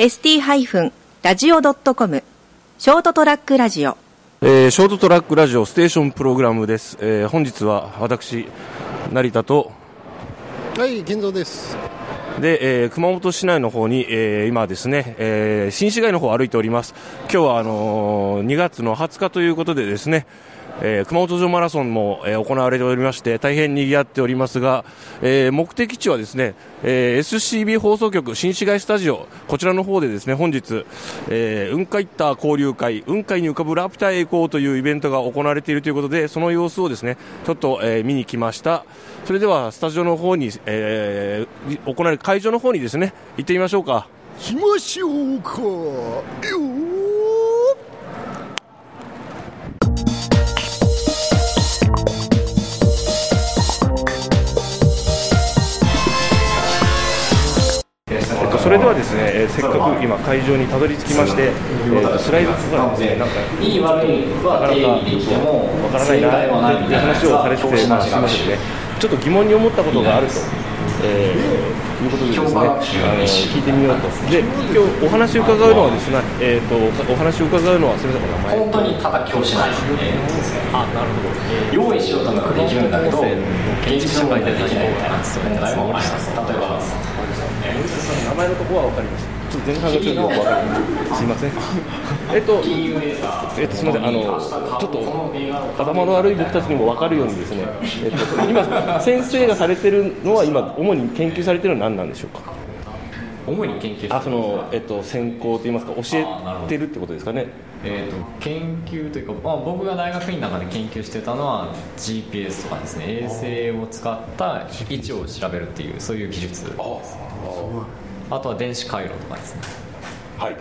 ST-radio.com ショートトラックラジオ。えーショートトラックラジオステーションプログラムです、えー本日は私成田とはい、健三です。で、えー熊本市内の方に、えー今ですね、えー新市街の方を歩いております。今日はあのー2月の20日ということでですねえー熊本城マラソンも、えー行われておりまして大変賑わっておりますが、えー目的地はですね、え SCB 放送局新市街スタジオこちらの方でですね本日、え雲海ター交流会雲海に浮かぶラピュタへ行こうというイベントが行われているということでその様子をですねちょっと、え見に来ました。それではスタジオの方に、えー行われる会場の方にですね行ってみましょうか。しましょうか。それではですね、えーせっかく今会場にたどり着きまして、えースライドがですねなんかいい悪いは定義できてもわからないなってないみたいな話をされてて、まあ、すみませんね、ちょっと疑問に思ったことがあると、えーいうことでですね、あの聞いてみようと、で今日お話を伺うのはですね、えー、とお話を伺うのは、すみません、お名前。本当にただ教師ないあなるほど用意しようと思えばできるんだけど現実障害でできないみたいな問題もあります例えば前のところは分かりました。ちょっと前半がちょっとよく分かりません。すみません。えっと、えっと、すみません、あの、ちょっと頭の悪い僕たちにも分かるようにですね、えっと、今、先生がされてるのは、今、主に研究されてるのは何なんでしょうか？主に研究してあ、その、えっと、専攻といいますか、教えてるってことですかね。えー、と研究というか、まあ、僕が大学院の中で研究してたのは GPS とかですね衛星を使った位置を調べるっていうそういう技術ですあとは電子回路とかですねはい。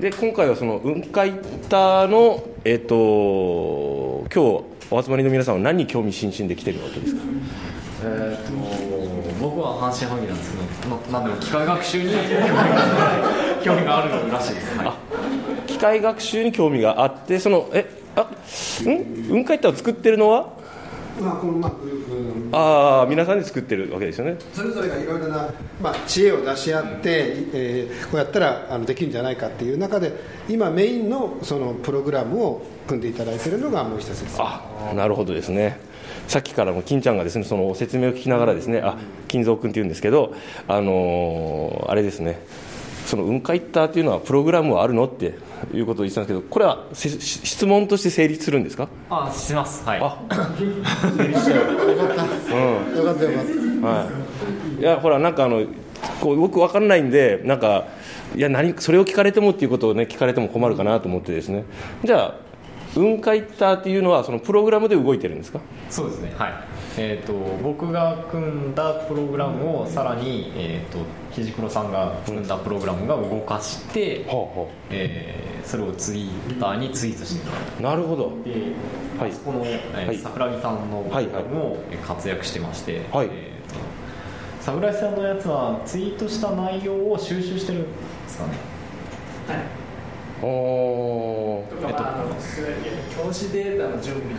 で、今回はその雲海タの、えっと、今日お集まりの皆さんは何に興味津々で来てるわけですか？えー、と僕は阪神・萩なんですけどななんでも機械学習に 興味があるらしいです、はい、機械学習に興味があって、その、え、あ、ん、雲海タを作ってるのは？まあ、この、まあ、グループの。ああ、皆さんで作ってるわけですよね。それぞれがいろいろな、まあ、知恵を出し合って、えーこうやったらあのできるんじゃないかっていう中で今メインのそのプログラムを組んでいただいているのがもう一つです。あなるほどですね。さっきからも金ちゃんがですねその説明を聞きながらですねあ金蔵君っていうんですけどあのーあれですねその雲海ターっていうのはプログラムはあるのっていうことを言ってたんですけどこれはせし質問として成立するんですか？あします。はい。あよかった。よかったはいいやほらなんかあのこう僕分かんないんでなんかいや何それを聞かれてもっていうことをね聞かれても困るかなと思ってですね。じゃあ雲海ターっていうのはそのプログラムで動いてるんですか？そうですね。はいえー、と僕が組んだプログラムをさらに、えー、と肘黒さんが組んだプログラムが動かして、はえーそれをツイッターにツイートしてもらうあなるほど。で、はそこの、えーはい。桜木さんのプログラムもえー活躍してまして、はい。えーと桜木さんのやつはツイートした内容を収集してるんですかね？おー。とか、まあ、あの教師データの準備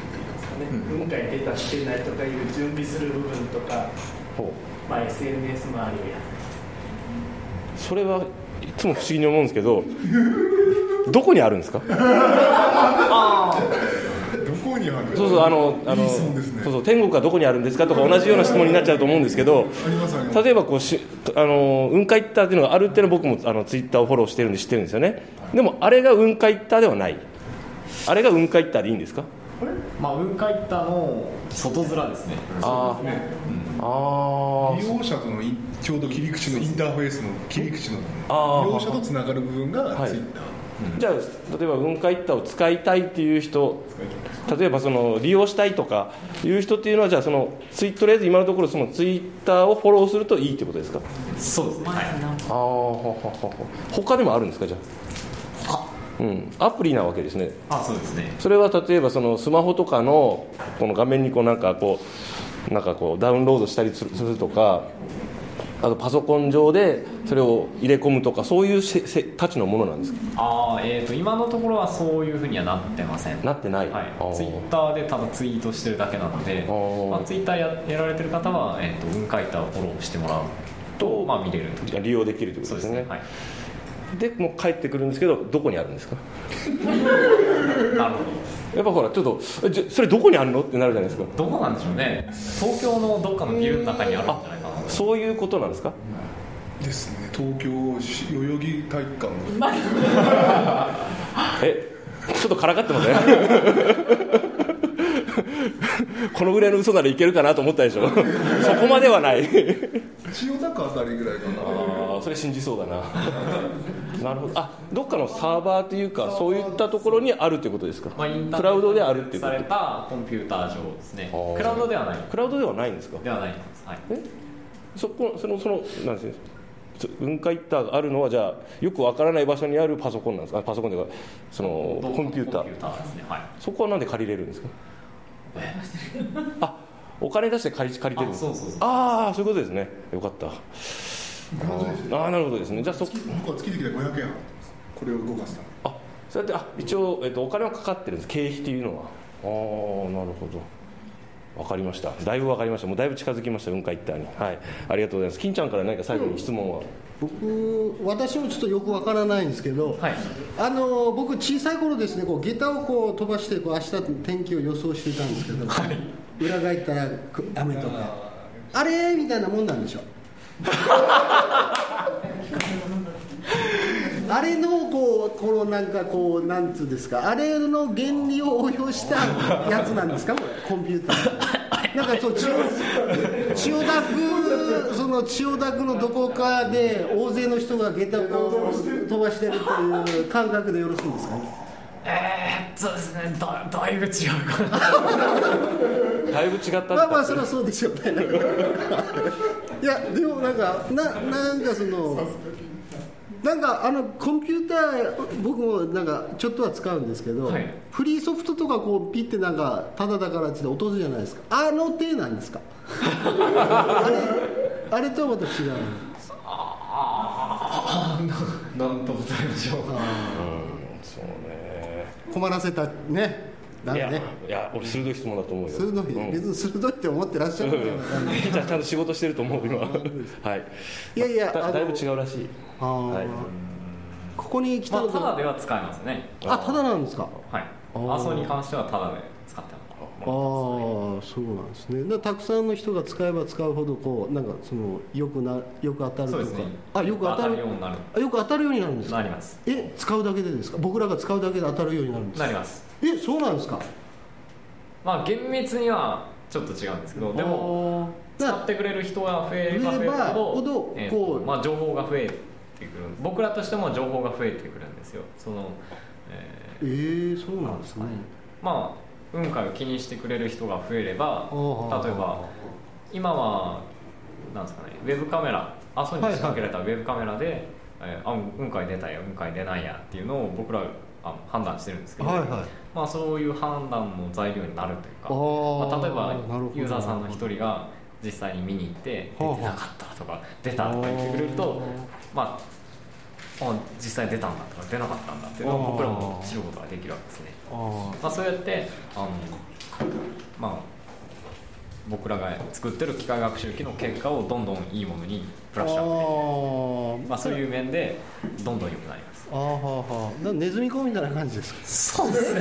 ね、うん。雲海データしてないとかいう準備する部分とか、ほまあ、SNS 周りをやってうそれはいつも不思議に思うんですけど どこにあるんですか？どこにある？そうそうあのあのね。そうそう天国はどこにあるんですかとか同じような質問になっちゃうと思うんですけど例えばこうしあの雲海ターっていうのがあるっていうのは僕もあのツイッターをフォローしてるんで知ってるんですよね。でもあれが雲海ターではない。あれが雲海ターでいいんですか？まあ雲海タの外面ですね。ああ利用者とのいちょうど切り口のインターフェースの切り口の利用者とつながる部分がはい。ツイッター、じゃあ例えば雲海ターを使いたいっていう人例えばその利用したいとかいう人っていうのはじゃあそのツイとりあえず今のところそのツイッターをフォローするといいってことですか？そうですね、はい、ああほほほほ他にもあるんですかじゃあ？うん、アプリなわけですね。あそうですね。それは例えばそのスマホとかのこの画面にこうなんかこうなんかこうダウンロードしたりするとかあとパソコン上でそれを入れ込むとかそういうせせたちのものなんですか？ああえー、と今のところはそういうふうにはなってません。なってない、はい。ツイッターでただツイートしてるだけなので、ー。まあ、ツイッターややられてる方は、えー、と雲海ターをフォローしてもらうと、まあ、見れる利用できるということですね。はいでもう帰ってくるんですけどどこにあるんですか？なるほやっぱほらちょっとえじゃそれどこにあるの？ってなるじゃないですか。どどこなんでしょうね。東京のどっかのビルの中にあるんじゃないかな。そういうことなんですか？ですね。東京市代々木体育館の。えちょっとからかってません このぐらいの嘘ならいけるかなと思ったでしょ。そこまではない。千代田区あたりぐらいかなそれ信じそうだな。なるほど。あどっかのサーバーというかそういったところにあるということですか？まあ、インターネットクラウドであるっていうこされとたコンピューター上ですね。クラウドではない。クラウドではないんですか？ではないです、はい、え？そこそのそのなんですか？そ雲海ターがあるのはじゃあよくわからない場所にあるパソコンなんですか？あパソコンというかそのコンピューター。ね。はい。そこはなんで借りれるんですか？あお金出して借り借りてるんですか？あそうそうそう。ああそういうことですね。よかったあーあーなるほどですね。じゃあそ月僕は月々で500円これを動かすためあそうやってあ一応、えっと、お金はかかってるんです。経費っていうのは。ああなるほど。わかりました。だいぶわかりました。もうだいぶ近づきました雲海一帯にはい。ありがとうございます。金ちゃんから何か最後に質問は、僕私もちょっとよくわからないんですけど、はい。あの僕小さい頃ですねこう下駄をこう飛ばしてこう明日天気を予想していたんですけど、裏返ったらく雨とか。あれみたいなもんなんでしょう あれのこうこのなんかこうなんつうんですかあれの原理を応用したやつなんですか？これコンピューター。なんかそう千代田区その千代田区のどこかで大勢の人が下駄を飛ばしてるという感覚でよろしいんですか？ねえー、そうですねだだいぶ違うかな。だいぶ違ったまあまあそれはそうでしょうね。いやでもなんかななんかそのなんかあのコンピューター僕もなんかちょっとは使うんですけど、はい。フリーソフトとかこうピッてなんかタダだからって落とすじゃないですか。あの手なんですか？あれあれとはまた違うなんと答えましょう。そうね。困らせたね。だいやね。いや俺鋭い質問だと思うよ。鋭い、うん。別に鋭いって思ってらっしゃるんない。じゃあちゃんと仕事してると思う今。はい。いやいやだだいぶ違うらしい。はい。ここに来たまあただでは使えますね。あただなんですか。はい。あー。アソに関してはただでああもそうなんですね。だたくさんの人が使えば使うほどこうなんかそのよくなよく当たるとか。あよく当たる。ようになる。あよく当たるようになるんですか？なります。え使うだけでですか？僕らが使うだけで当たるようになるんですか？なります。えそうなんですか？まあ厳密にはちょっと違うんですけどでも使ってくれる人が増えれば増えるほほどどえーとこうまあ、情報が増えてくる僕らとしても情報が増えてくるんですよ。その、ええー、そうなんですね。ーまあ雲海を気にしてくれる人が増えればー。例えば今はなんですかねウェブカメラ阿蘇に仕掛けられたウェブカメラで、えーあ雲海出たよ雲海出ないやっていうのを僕らあの判断してるんですけど、はいはい。まあ、そういう判断の材料になるというかまあ、例えばユーザーさんの一人が実際に見に行って出はあ。てなかったとか出たとか言ってくれるとまああ実際出たんだとか出なかったんだっていうのを僕らも知ることができるわけですね、あまあ、そうやってあの、まあ、僕らが作ってる機械学習機の結果をどんどんいいものにブラッシュアップあまあ、そういう面でどんどん良くなります。あーはあはあなネズミ講みたいな感じですか？そうです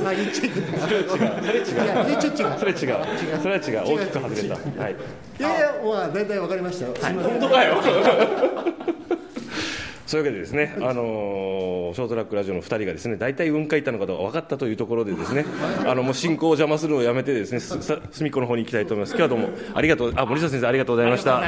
ね。あ言っちゃいけないそれ違うそれ違う。いや言っちゃ違うそれ違う。それは違う。大きく外れた。はい。いやいやまあ大体わかりましたよ、すみません。本当かよそういうわけでですね、あのーショートラックラジオの2人がですね大体雲海行ったのかどうか分かったというところでですねあのもう進行を邪魔するのをやめてですねすさ隅っこの方に行きたいと思います。今日はどうもありがとうあ森下先生ありがとうございました。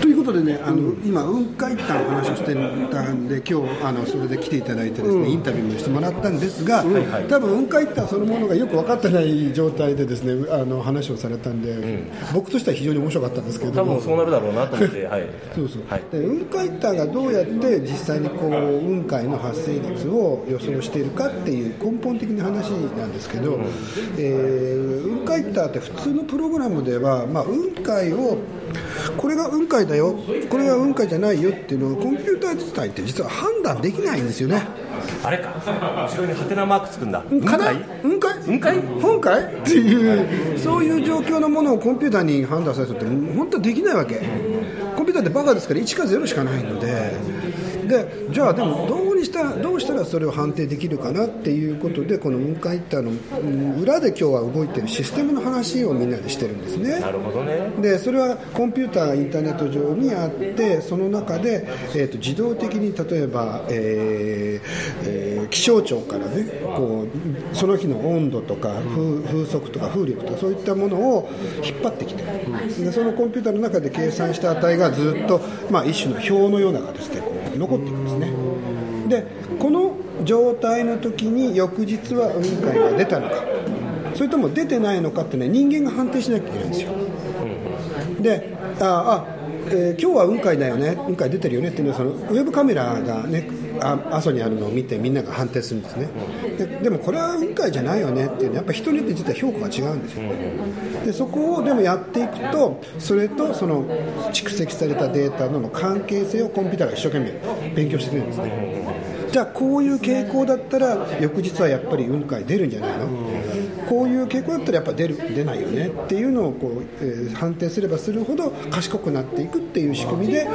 ということでね、あの今、雲海ったの話をしてたんで、今日あのそれで来ていただいてですね、インタビューもしてもらったんですが、多分雲海ったそのものがよく分かってない状態でですね、あの話をされたんで、僕としては非常に面白かったんですけれども。多分。そうなるだろうなと思ってはい。そうそう。はい。で雲海ターがどうやって実際にこう雲海の発生率を予想しているかっていう根本的な話なんですけど、えー雲海ターって普通のプログラムでは、まあ、雲海をこれが雲海だよこれが雲海じゃないよっていうのをコンピューター自体って実は判断できないんですよね。あれか。後ろにハテナマークつくんだ。かな？雲海雲海雲海っていうそういう状況のものをコンピューターに判断させるって本当はできないわけ。コンピューターってバカですから1か0しかないのででじゃあでもどうにしたらどうしたらそれを判定できるかなっていうことでこの雲海ってあのうん裏で今日は動いてるシステムの話をみんなでしてるんですね。なるほどね。でそれはコンピューターがインターネット上にあってその中で、えー、と自動的に例えば、えーえー気象庁からねこうその日の温度とか風風速とか風力とかそういったものを引っ張ってきてでそのコンピューターの中で計算した値がずっと、まあ、一種の表のような形でこう残っていくんですね。でこの状態の時に翌日は雲海が出たのか。それとも出てないのかってね人間が判定しなきゃいけないんですよ。でああ、えー今日は雲海だよね雲海出てるよねっていうのはそのウェブカメラがねあ阿蘇にあるのを見てみんなが判定するんですね。ででもこれは雲海じゃないよねっていう。のはやっぱ人によって実は評価が違うんですよ。でそこをでもやっていくとそれとその蓄積されたデータの関係性をコンピューターが一生懸命勉強してくれるんですね。じゃあこういう傾向だったら翌日はやっぱり雲海出るんじゃないの？こういう傾向だったらやっぱ出る出ないよねっていうのをこう、えー判定すればするほど賢くなっていくっていう仕組みで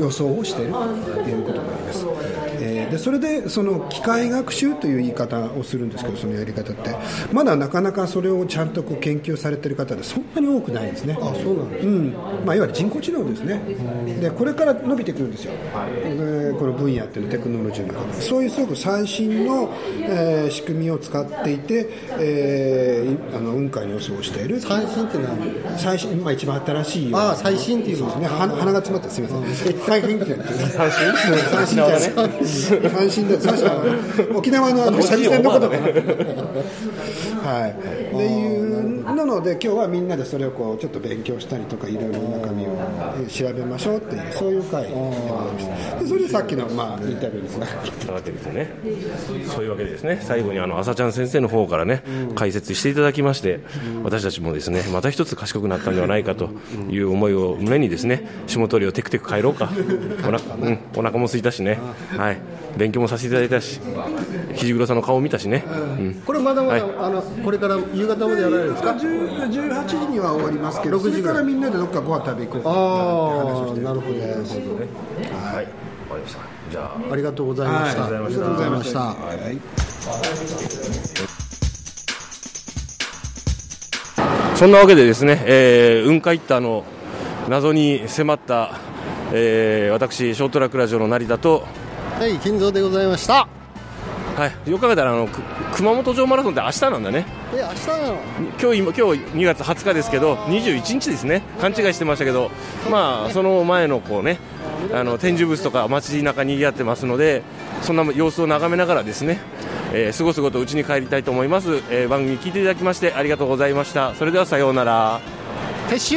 予想をしているということになります、えーでそれでその機械学習という言い方をするんですけどそのやり方。ってまだなかなかそれをちゃんとこう研究されてる方でそんなに多くないんですね。あそうなんです、うん。まあ、いわゆる人工知能ですね。でこれから伸びてくるんですよ、えーこの分野っていうのテクノロジーの中で。そういうすごく最新の、えー仕組みを使っていて、えーあの雲海の予想をしている。最新って何？最新、まあ、一番新しいよああ最新っていうの？そうですね。鼻鼻が詰まってすみません。最新って言って三振三振じゃない。三振で？三振は沖縄のあの射撃戦の。ことかな。はい。っていうなので今日はみんなでそれをこうちょっと勉強したりとかいろいろ中身をえー調べましょうっていうそういう会でそれでさっきのまあインタビューにつながっわけですよねそういうわけでですね最後にあの朝ちゃん先生の方からね、解説していただきまして、私たちもですねまた一つ賢くなったんではないかという思いを胸にですね霜取りをテクテク帰ろうか。おな、うん、お腹も空いたしね、はい、勉強もさせていただいたし肘黒さんの顔を見たしね、うん、これまだまだ、はい。あのこれから夕方までやられるんですか？10 18時には終わりますけど6時それからみんなでどっかご飯食べ行こうかああなるほどね。はい、わかりました。じゃあありがとうございました、はいありがとうございました。はい。そんなわけでですね、えー、雲海一太の謎に迫った、えー、私ショートラックラジオの成田とはい金蔵でございましたはい、よく考えたらあのく熊本城マラソンって明日なんだね。え明日なの？今日今今日2月20日ですけど21日ですね。勘違いしてましたけどまあその前のこうねあの展示物とか街中にぎわってますのでそんな様子を眺めながらですね、えー、過ごすごとうちに帰りたいと思います、えー番組聞いていただきましてありがとうございました。それではさようなら。撤収